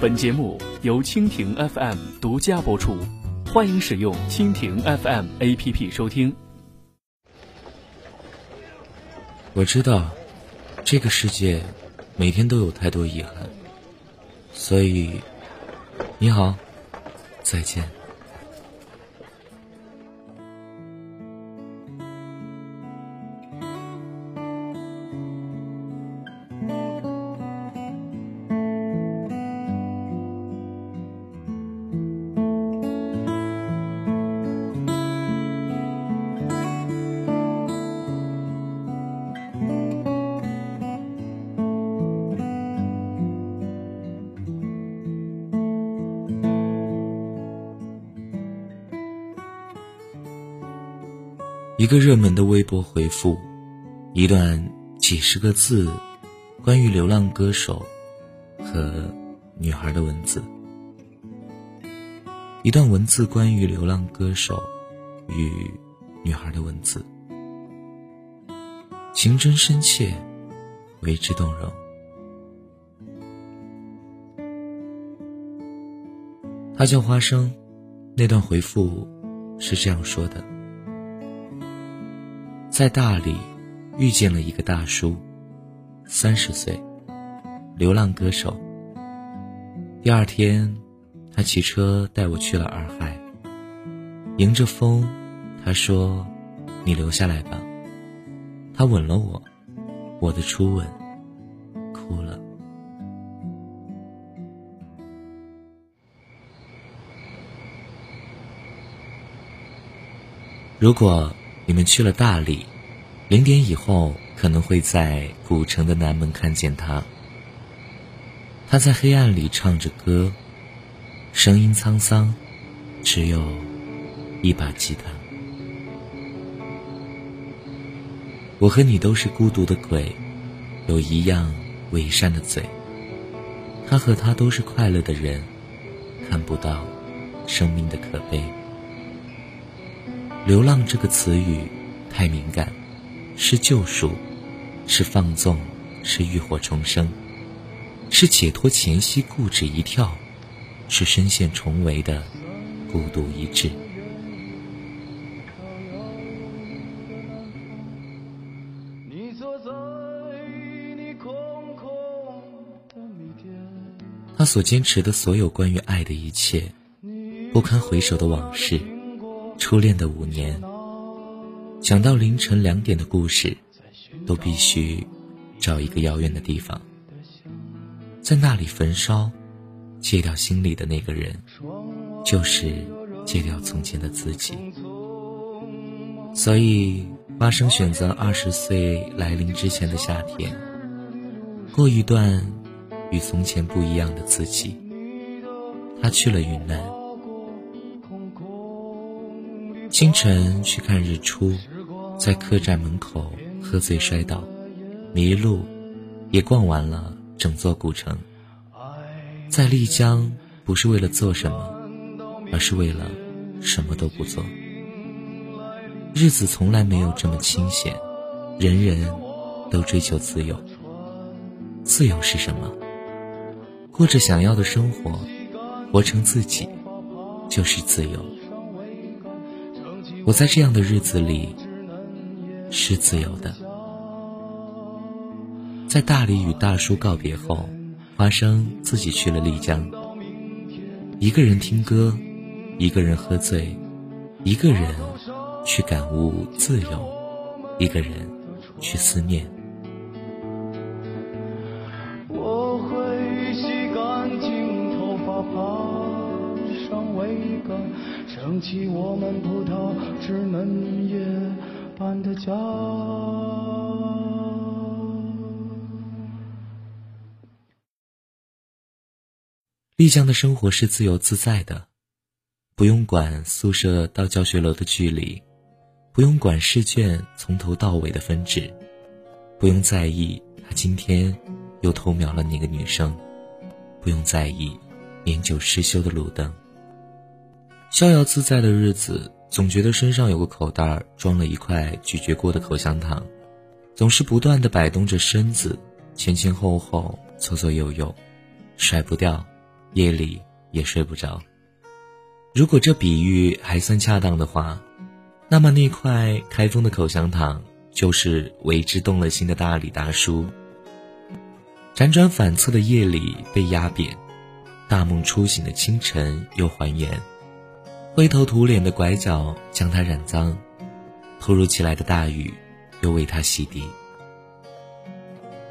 本节目由蜻蜓 FM 独家播出，欢迎使用蜻蜓 FM APP 收听。我知道，这个世界每天都有太多遗憾，所以，你好，再见。一个热门的微博回复，一段几十个字，关于流浪歌手和女孩的文字，一段文字关于流浪歌手与女孩的文字，情真深切，为之动容。他叫花生，那段回复是这样说的。在大理遇见了一个大叔，三十岁，流浪歌手。第二天，他骑车带我去了洱海。迎着风，他说：“你留下来吧。”他吻了我，我的初吻，哭了。如果。你们去了大理，零点以后可能会在古城的南门看见他。他在黑暗里唱着歌，声音沧桑，只有一把吉他。我和你都是孤独的鬼，有一样伪善的嘴。他和他都是快乐的人，看不到生命的可悲。流浪这个词语太敏感，是救赎，是放纵，是浴火重生，是解脱前夕固执一跳，是深陷重围的孤独一掷。他所坚持的所有关于爱的一切，不堪回首的往事。初恋的五年，想到凌晨两点的故事，都必须找一个遥远的地方，在那里焚烧，戒掉心里的那个人，就是戒掉从前的自己。所以，花生选择二十岁来临之前的夏天，过一段与从前不一样的自己。他去了云南。清晨去看日出，在客栈门口喝醉摔倒，迷路，也逛完了整座古城。在丽江，不是为了做什么，而是为了什么都不做。日子从来没有这么清闲，人人都追求自由。自由是什么？过着想要的生活，活成自己，就是自由。我在这样的日子里是自由的。在大理与大叔告别后，花生自己去了丽江，一个人听歌，一个人喝醉，一个人去感悟自由，一个人去思念。丽江的生活是自由自在的，不用管宿舍到教学楼的距离，不用管试卷从头到尾的分值，不用在意他今天又偷瞄了哪个女生，不用在意年久失修的路灯。逍遥自在的日子。总觉得身上有个口袋装了一块咀嚼过的口香糖，总是不断的摆动着身子，前前后后，左左右右，甩不掉，夜里也睡不着。如果这比喻还算恰当的话，那么那块开封的口香糖就是为之动了心的大李大叔。辗转反侧的夜里被压扁，大梦初醒的清晨又还原，灰头土脸的拐角将他染脏，突如其来的大雨又为他洗涤。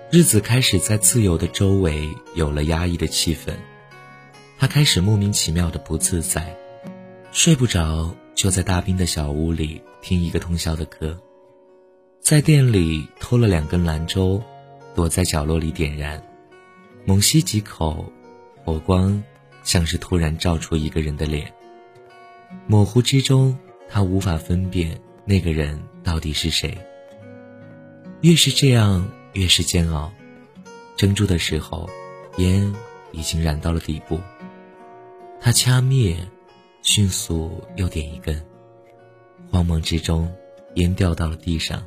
日子开始在自由的周围有了压抑的气氛，他开始莫名其妙的不自在，睡不着就在大冰的小屋里听一个通宵的歌，在店里偷了两根兰州。躲在角落里点燃，猛吸几口，火光像是突然照出一个人的脸。模糊之中，他无法分辨那个人到底是谁。越是这样，越是煎熬。怔住的时候，烟已经燃到了底部。他掐灭，迅速又点一根。慌忙之中，烟掉到了地上。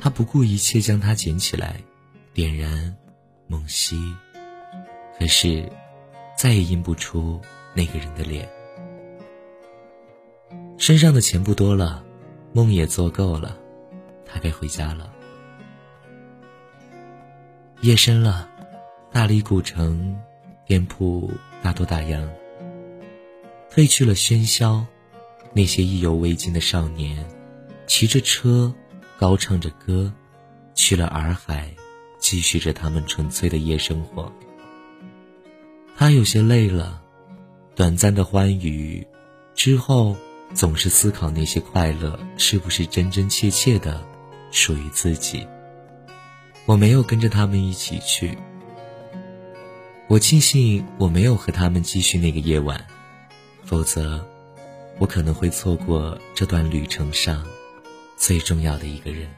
他不顾一切将它捡起来。点燃，猛吸，可是再也印不出那个人的脸。身上的钱不多了，梦也做够了，他该回家了。夜深了，大理古城店铺大多打烊，褪去了喧嚣，那些意犹未尽的少年，骑着车，高唱着歌，去了洱海。继续着他们纯粹的夜生活。他有些累了，短暂的欢愉之后，总是思考那些快乐是不是真真切切的属于自己。我没有跟着他们一起去，我庆幸我没有和他们继续那个夜晚，否则，我可能会错过这段旅程上最重要的一个人。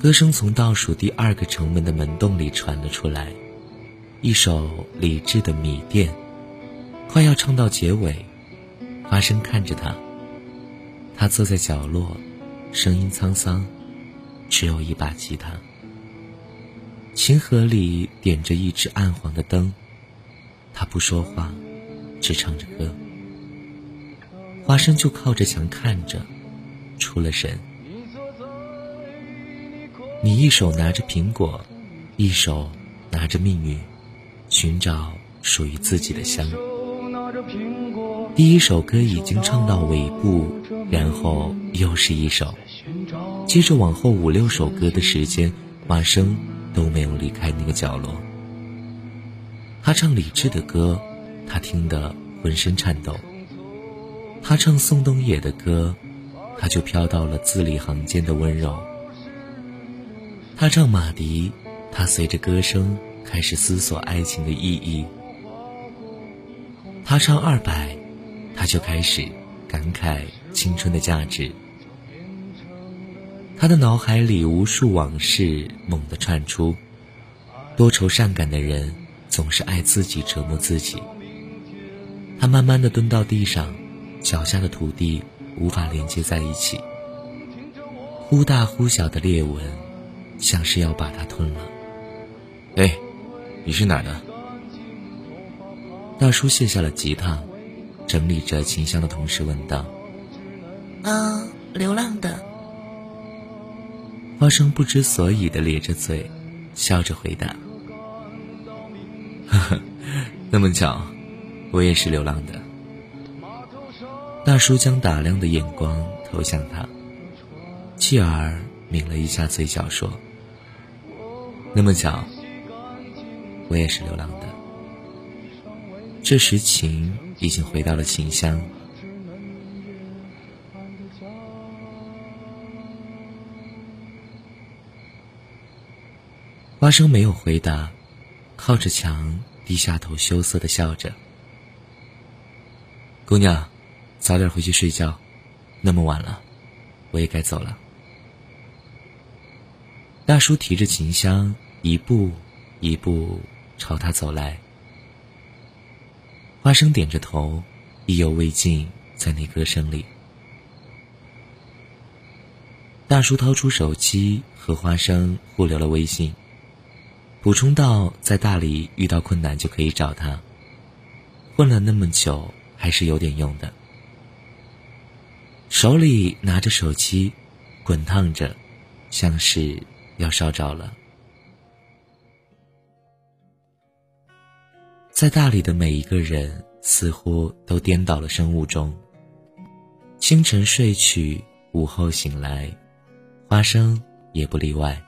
歌声从倒数第二个城门的门洞里传了出来，一首李志的《米店》，快要唱到结尾。花生看着他，他坐在角落，声音沧桑，只有一把吉他。琴盒里点着一支暗黄的灯，他不说话，只唱着歌。花生就靠着墙看着，出了神。你一手拿着苹果，一手拿着命运，寻找属于自己的香。第一首歌已经唱到尾部，然后又是一首，接着往后五六首歌的时间，花生都没有离开那个角落。他唱李志的歌，他听得浑身颤抖；他唱宋冬野的歌，他就飘到了字里行间的温柔。他唱马迪，他随着歌声开始思索爱情的意义。他唱二百，他就开始感慨青春的价值。他的脑海里无数往事猛地窜出，多愁善感的人总是爱自己折磨自己。他慢慢的蹲到地上，脚下的土地无法连接在一起，忽大忽小的裂纹。像是要把它吞了。哎，你是哪儿的？大叔卸下了吉他，整理着琴箱的同时问道：“啊，流浪的。”花生不知所以的咧着嘴，笑着回答：“呵呵，那么巧，我也是流浪的。大叔将打量的眼光投向他，继而抿了一下嘴角，说：“那么巧，我也是流浪的。”这时，琴已经回到了琴箱。花生没有回答，靠着墙，低下头，羞涩的笑着。姑娘，早点回去睡觉，那么晚了，我也该走了。大叔提着琴箱，一步一步朝他走来。花生点着头，意犹未尽，在那歌声里。大叔掏出手机，和花生互留了微信。补充到，在大理遇到困难就可以找他。混了那么久，还是有点用的。手里拿着手机，滚烫着，像是要烧着了。在大理的每一个人，似乎都颠倒了生物钟。清晨睡去，午后醒来，花生也不例外。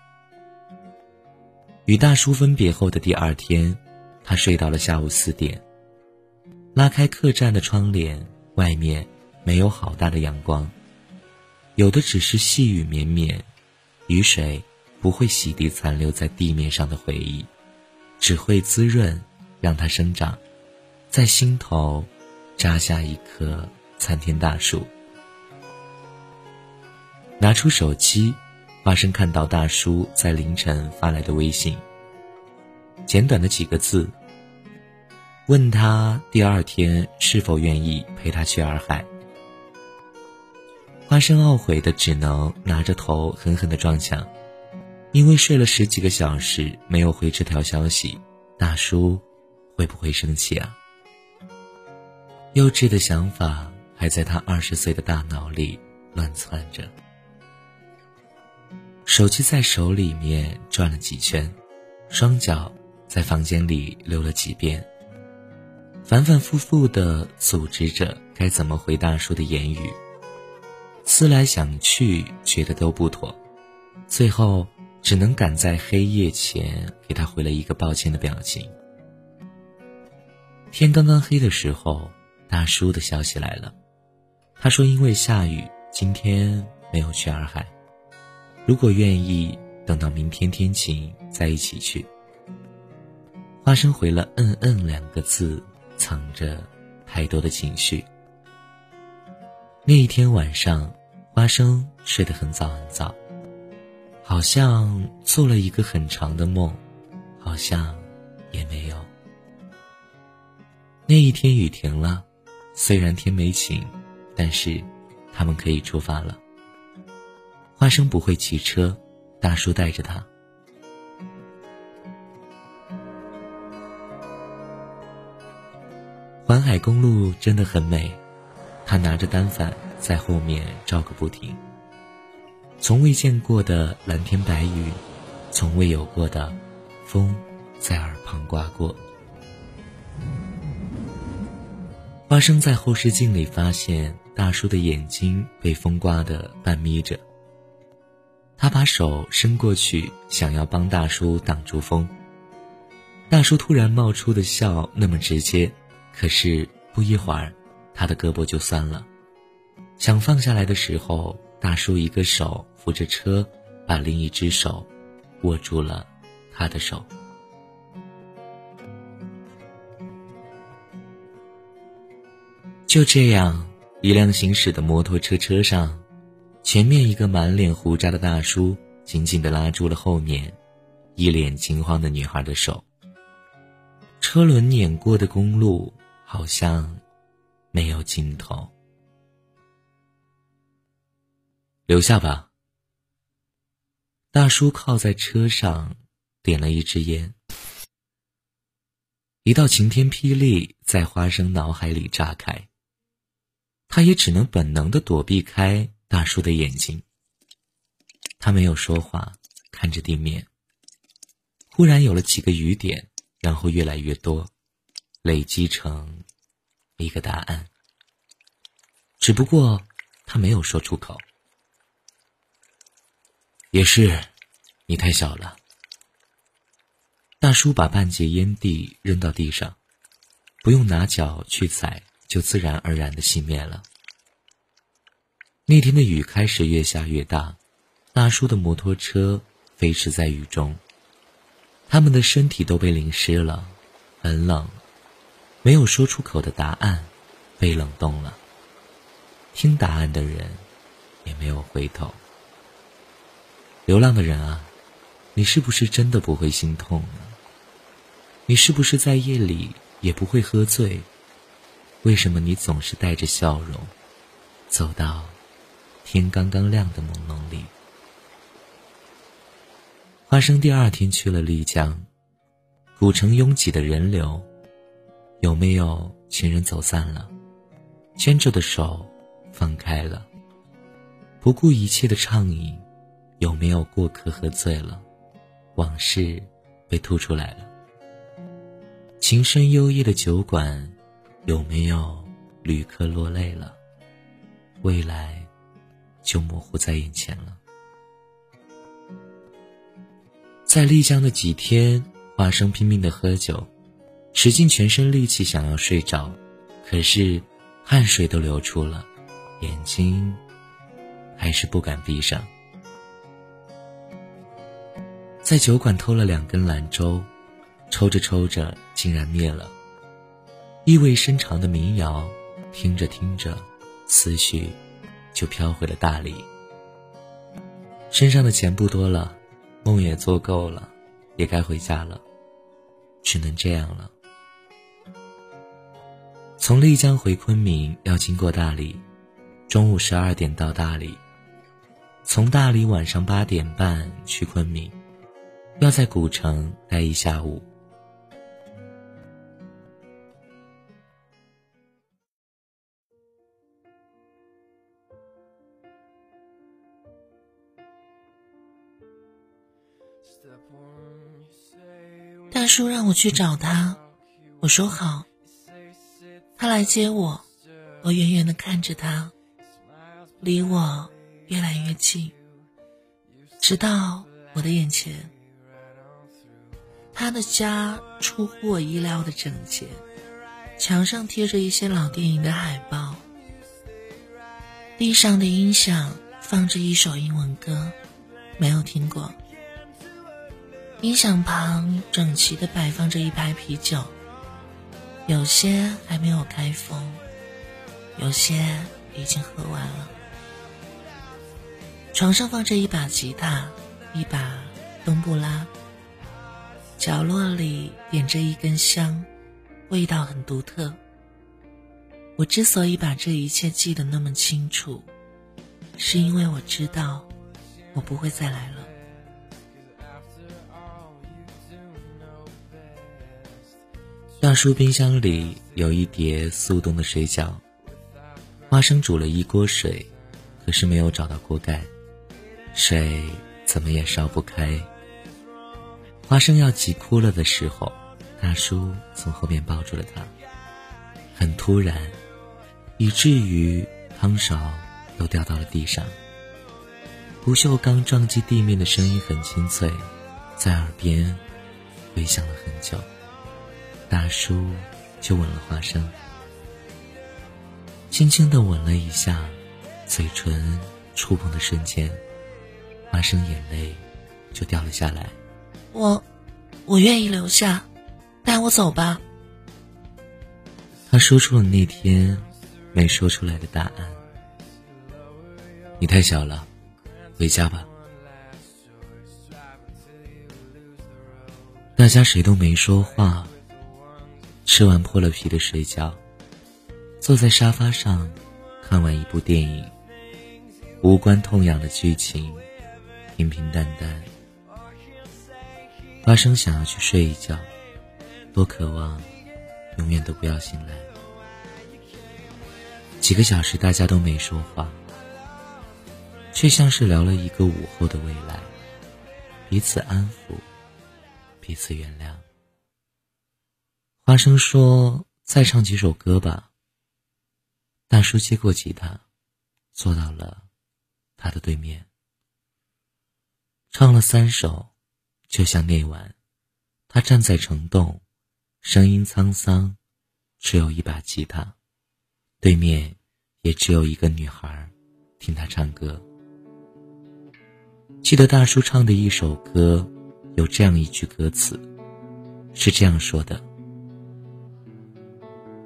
与大叔分别后的第二天，他睡到了下午四点。拉开客栈的窗帘，外面没有好大的阳光，有的只是细雨绵绵，雨水不会洗涤残留在地面上的回忆，只会滋润，让它生长，在心头扎下一棵参天大树。拿出手机。花生看到大叔在凌晨发来的微信，简短的几个字，问他第二天是否愿意陪他去洱海。花生懊悔的只能拿着头狠狠的撞墙，因为睡了十几个小时没有回这条消息，大叔会不会生气啊？幼稚的想法还在他二十岁的大脑里乱窜着。手机在手里面转了几圈，双脚在房间里溜了几遍，反反复复的组织着该怎么回大叔的言语。思来想去，觉得都不妥，最后只能赶在黑夜前给他回了一个抱歉的表情。天刚刚黑的时候，大叔的消息来了，他说因为下雨，今天没有去洱海。如果愿意，等到明天天晴再一起去。花生回了“嗯嗯”两个字，藏着太多的情绪。那一天晚上，花生睡得很早很早，好像做了一个很长的梦，好像也没有。那一天雨停了，虽然天没晴，但是他们可以出发了。花生不会骑车，大叔带着他。环海公路真的很美，他拿着单反在后面照个不停。从未见过的蓝天白云，从未有过的风在耳旁刮过。花生在后视镜里发现大叔的眼睛被风刮得半眯着。他把手伸过去，想要帮大叔挡住风。大叔突然冒出的笑那么直接，可是不一会儿，他的胳膊就酸了。想放下来的时候，大叔一个手扶着车，把另一只手握住了他的手。就这样，一辆行驶的摩托车车上。前面一个满脸胡渣的大叔紧紧地拉住了后面一脸惊慌的女孩的手。车轮碾过的公路好像没有尽头。留下吧。大叔靠在车上，点了一支烟。一道晴天霹雳在花生脑海里炸开，他也只能本能的躲避开。大叔的眼睛，他没有说话，看着地面。忽然有了几个雨点，然后越来越多，累积成一个答案。只不过他没有说出口。也是，你太小了。大叔把半截烟蒂扔到地上，不用拿脚去踩，就自然而然的熄灭了。那天的雨开始越下越大，大叔的摩托车飞驰在雨中，他们的身体都被淋湿了，很冷。没有说出口的答案，被冷冻了。听答案的人，也没有回头。流浪的人啊，你是不是真的不会心痛呢？你是不是在夜里也不会喝醉？为什么你总是带着笑容，走到天刚刚亮的朦胧里？花生第二天去了丽江，古城拥挤的人流，有没有情人走散了？牵着的手放开了，不顾一切的畅饮，有没有过客喝醉了？往事被吐出来了。情深幽夜的酒馆，有没有旅客落泪了？未来就模糊在眼前了。在丽江的几天，花生拼命的喝酒，使尽全身力气想要睡着，可是汗水都流出了，眼睛还是不敢闭上。在酒馆偷了两根兰州。抽着抽着，竟然灭了。意味深长的民谣，听着听着，思绪就飘回了大理。身上的钱不多了，梦也做够了，也该回家了，只能这样了。从丽江回昆明要经过大理，中午十二点到大理，从大理晚上八点半去昆明，要在古城待一下午。大叔让我去找他，我说好。他来接我，我远远的看着他，离我越来越近，直到我的眼前。他的家出乎我意料的整洁，墙上贴着一些老电影的海报，地上的音响放着一首英文歌，没有听过。音响旁整齐的摆放着一排啤酒，有些还没有开封，有些已经喝完了。床上放着一把吉他，一把冬不拉。角落里点着一根香，味道很独特。我之所以把这一切记得那么清楚，是因为我知道，我不会再来了。大叔冰箱里有一碟速冻的水饺，花生煮了一锅水，可是没有找到锅盖，水怎么也烧不开。花生要急哭了的时候，大叔从后面抱住了他，很突然，以至于汤勺都掉到了地上。不锈钢撞击地面的声音很清脆，在耳边回响了很久。大叔就吻了花生，轻轻的吻了一下，嘴唇触碰的瞬间，花生眼泪就掉了下来。我，我愿意留下，带我走吧。他说出了那天没说出来的答案。你太小了，回家吧。大家谁都没说话。吃完破了皮的水饺，坐在沙发上，看完一部电影，无关痛痒的剧情，平平淡淡。花生想要去睡一觉，多渴望，永远都不要醒来。几个小时大家都没说话，却像是聊了一个午后的未来，彼此安抚，彼此原谅。花生说：“再唱几首歌吧。”大叔接过吉他，坐到了他的对面，唱了三首。就像那晚，他站在城洞，声音沧桑，只有一把吉他，对面也只有一个女孩，听他唱歌。记得大叔唱的一首歌，有这样一句歌词，是这样说的：“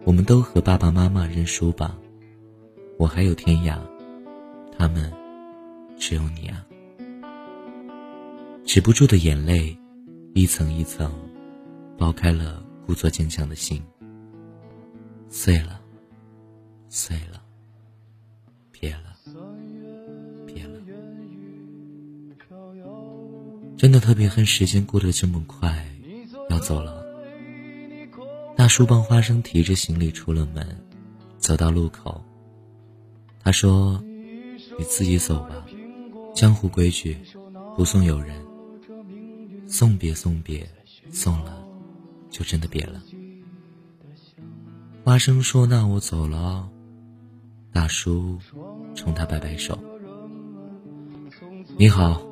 我们都和爸爸妈妈认输吧，我还有天涯，他们只有你啊。”止不住的眼泪，一层一层，剥开了故作坚强的心。碎了，碎了，别了，别了。真的特别恨时间过得这么快，要走了。大叔帮花生提着行李出了门，走到路口，他说：“你自己走吧，江湖规矩，不送友人。”送别送别，送了，就真的别了。花生说：“那我走了。”大叔冲他摆摆手：“你好，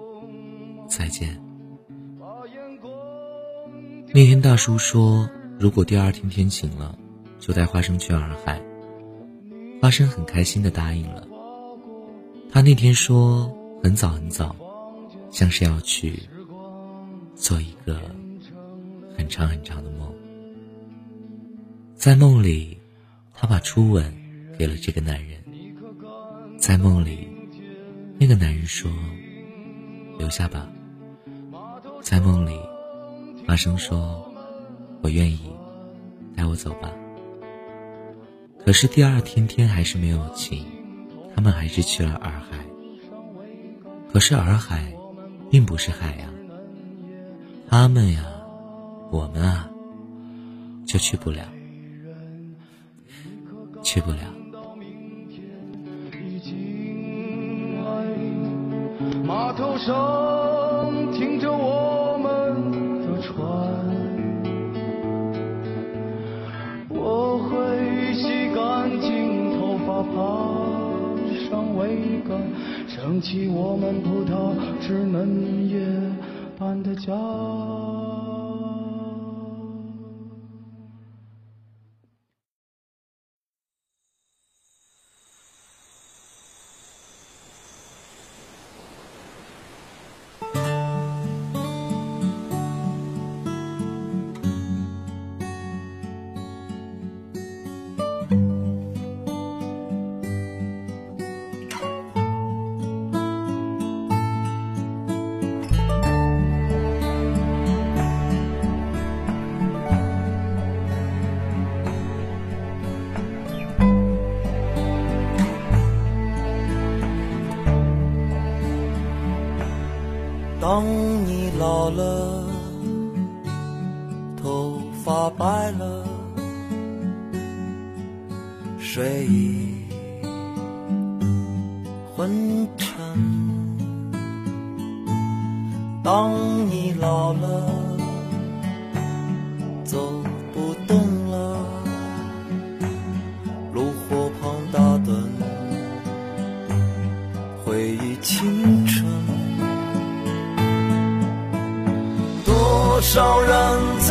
再见。”那天大叔说：“如果第二天天晴了，就带花生去洱海。”花生很开心的答应了。他那天说很早很早，像是要去。做一个很长很长的梦，在梦里，他把初吻给了这个男人。在梦里，那个男人说：“留下吧。”在梦里，花生说：“我愿意，带我走吧。”可是第二天天还是没有晴，他们还是去了洱海。可是洱海，并不是海洋。他们呀，我们啊，就去不了，去不了。码头上停着我们的船，我会洗干净头发，爬上桅杆，撑起我们葡萄枝嫩叶。般的家。当你老了，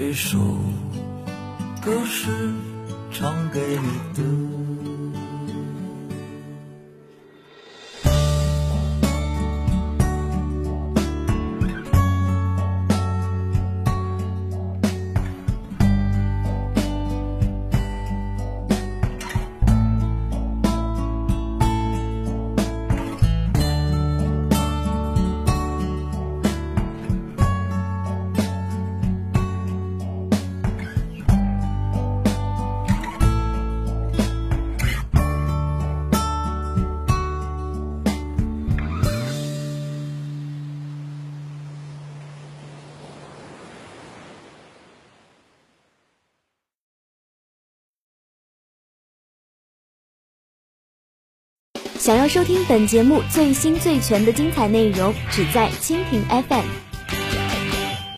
这首歌是唱给你的。想要收听本节目最新最全的精彩内容，只在蜻蜓 FM。